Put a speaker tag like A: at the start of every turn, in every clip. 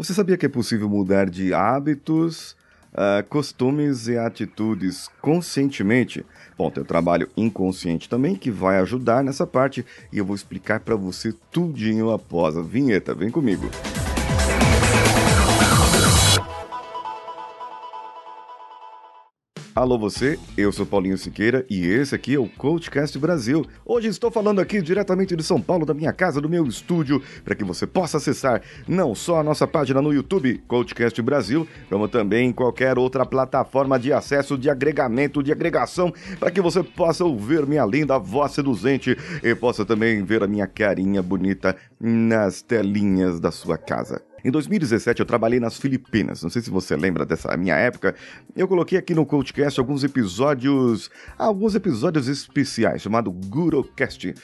A: Você sabia que é possível mudar de hábitos, uh, costumes e atitudes conscientemente? Bom, tem o trabalho inconsciente também que vai ajudar nessa parte e eu vou explicar para você tudinho após a vinheta. Vem comigo. Alô você, eu sou Paulinho Siqueira e esse aqui é o Coachcast Brasil. Hoje estou falando aqui diretamente de São Paulo, da minha casa, do meu estúdio, para que você possa acessar não só a nossa página no YouTube, Coachcast Brasil, como também qualquer outra plataforma de acesso, de agregamento, de agregação, para que você possa ouvir minha linda voz seduzente e possa também ver a minha carinha bonita nas telinhas da sua casa. Em 2017 eu trabalhei nas Filipinas. Não sei se você lembra dessa minha época. Eu coloquei aqui no Coachcast alguns episódios, alguns episódios especiais, chamado GuroCast.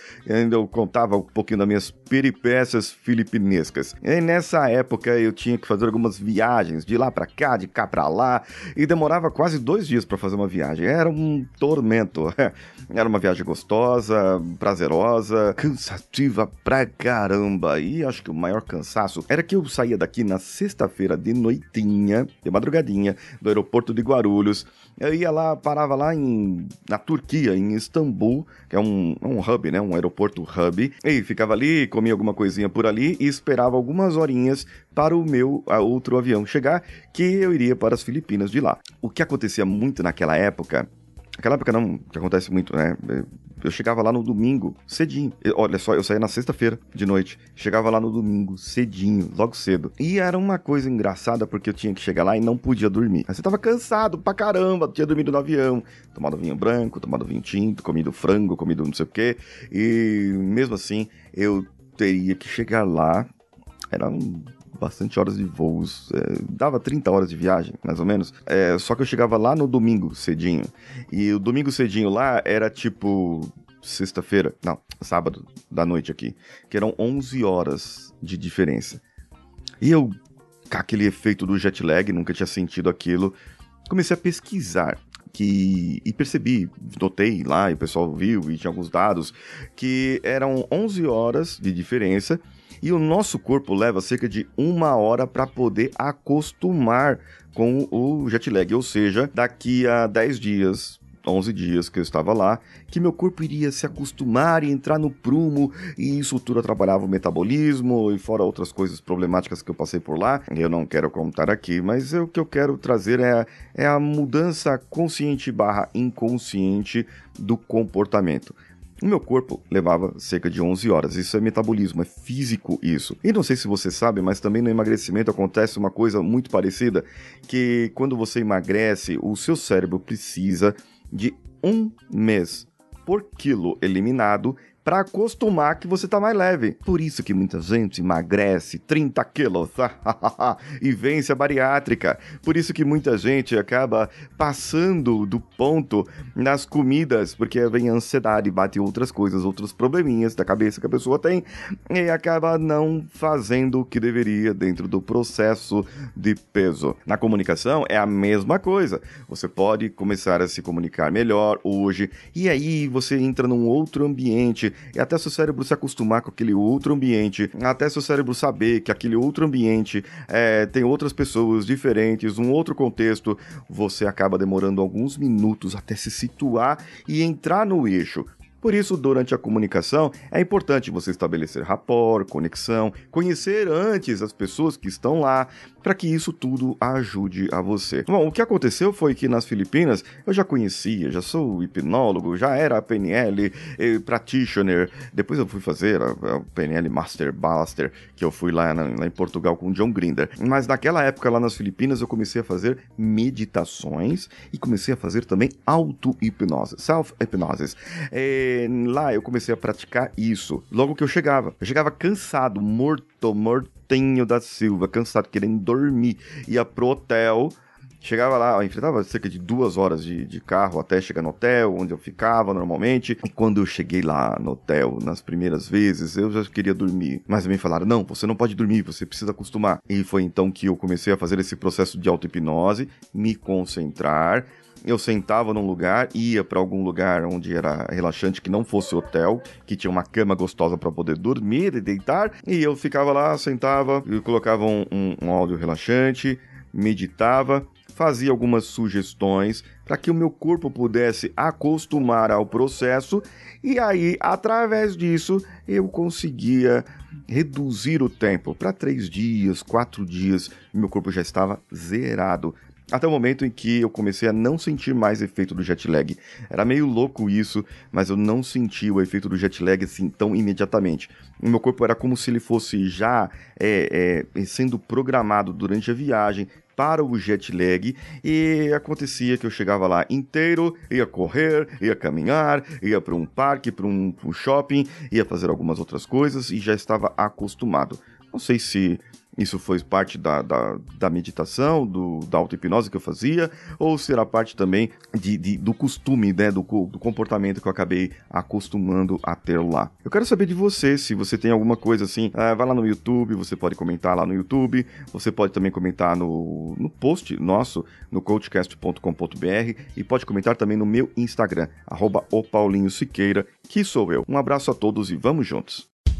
A: Eu contava um pouquinho das minhas peripécias filipinescas. E nessa época eu tinha que fazer algumas viagens de lá para cá, de cá para lá, e demorava quase dois dias para fazer uma viagem. Era um tormento. Era uma viagem gostosa, prazerosa, cansativa pra caramba. E acho que o maior cansaço era que eu saía saía daqui na sexta-feira de noitinha, de madrugadinha, do aeroporto de Guarulhos. Eu ia lá, parava lá em, na Turquia, em Istambul, que é um, um hub, né? Um aeroporto hub. E ficava ali, comia alguma coisinha por ali e esperava algumas horinhas para o meu outro avião chegar, que eu iria para as Filipinas de lá. O que acontecia muito naquela época Naquela época não, que acontece muito, né? Eu chegava lá no domingo, cedinho. Olha só, eu saía na sexta-feira de noite. Chegava lá no domingo, cedinho, logo cedo. E era uma coisa engraçada porque eu tinha que chegar lá e não podia dormir. Aí você tava cansado pra caramba, tinha dormido no avião. Tomado vinho branco, tomado vinho tinto, comido frango, comido não sei o quê. E mesmo assim, eu teria que chegar lá. Era um bastante horas de voos. É, dava 30 horas de viagem, mais ou menos. É, só que eu chegava lá no domingo cedinho. E o domingo cedinho lá era tipo sexta-feira, não, sábado da noite aqui, que eram 11 horas de diferença. E eu, com aquele efeito do jet lag, nunca tinha sentido aquilo, comecei a pesquisar que e percebi, notei lá, e o pessoal viu e tinha alguns dados que eram 11 horas de diferença e o nosso corpo leva cerca de uma hora para poder acostumar com o jet lag, ou seja, daqui a 10 dias 11 dias que eu estava lá, que meu corpo iria se acostumar e entrar no prumo, e isso tudo atrapalhava o metabolismo, e fora outras coisas problemáticas que eu passei por lá. Eu não quero contar aqui, mas o que eu quero trazer é, é a mudança consciente barra inconsciente do comportamento. O meu corpo levava cerca de 11 horas. Isso é metabolismo, é físico isso. E não sei se você sabe, mas também no emagrecimento acontece uma coisa muito parecida, que quando você emagrece, o seu cérebro precisa de um mês por quilo eliminado para acostumar que você tá mais leve. Por isso que muita gente emagrece 30 quilos e vence a bariátrica. Por isso que muita gente acaba passando do ponto nas comidas, porque vem ansiedade, bate outras coisas, outros probleminhas da cabeça que a pessoa tem e acaba não fazendo o que deveria dentro do processo de peso. Na comunicação é a mesma coisa. Você pode começar a se comunicar melhor hoje e aí você entra num outro ambiente até seu cérebro se acostumar com aquele outro ambiente, até seu cérebro saber que aquele outro ambiente é, tem outras pessoas diferentes, um outro contexto, você acaba demorando alguns minutos até se situar e entrar no eixo. Por isso, durante a comunicação, é importante você estabelecer rapport, conexão, conhecer antes as pessoas que estão lá, para que isso tudo ajude a você. Bom, o que aconteceu foi que nas Filipinas eu já conhecia, já sou hipnólogo, já era PNL eh, practitioner. Depois eu fui fazer a, a PNL Master Blaster, que eu fui lá, na, lá em Portugal com o John Grinder. Mas naquela época lá nas Filipinas eu comecei a fazer meditações e comecei a fazer também auto-hipnose, self-hipnose. Lá eu comecei a praticar isso. Logo que eu chegava, eu chegava cansado, morto, Tenho da Silva, cansado, querendo dormir. Ia pro hotel, chegava lá, enfrentava cerca de duas horas de, de, carro até chegar no hotel, onde eu ficava normalmente. E quando eu cheguei lá no hotel, nas primeiras vezes, eu já queria dormir. Mas me falaram: não, você não pode dormir, você precisa acostumar. E foi então que eu comecei a fazer esse processo de auto-hipnose, me concentrar eu sentava num lugar, ia para algum lugar onde era relaxante que não fosse hotel, que tinha uma cama gostosa para poder dormir e deitar, e eu ficava lá, sentava, e colocava um, um, um áudio relaxante, meditava, fazia algumas sugestões para que o meu corpo pudesse acostumar ao processo e aí, através disso, eu conseguia reduzir o tempo para três dias, quatro dias, meu corpo já estava zerado. Até o momento em que eu comecei a não sentir mais efeito do jet lag. Era meio louco isso, mas eu não senti o efeito do jet lag assim tão imediatamente. O meu corpo era como se ele fosse já é, é, sendo programado durante a viagem, para o jet lag e acontecia que eu chegava lá inteiro, ia correr, ia caminhar, ia para um parque, para um, um shopping, ia fazer algumas outras coisas e já estava acostumado. Não sei se isso foi parte da, da, da meditação, do, da auto-hipnose que eu fazia, ou será parte também de, de, do costume, né, do, do comportamento que eu acabei acostumando a ter lá. Eu quero saber de você, se você tem alguma coisa assim, é, vai lá no YouTube, você pode comentar lá no YouTube, você pode também comentar no, no post nosso, no coachcast.com.br e pode comentar também no meu Instagram, arroba o Paulinho Siqueira, que sou eu. Um abraço a todos e vamos juntos!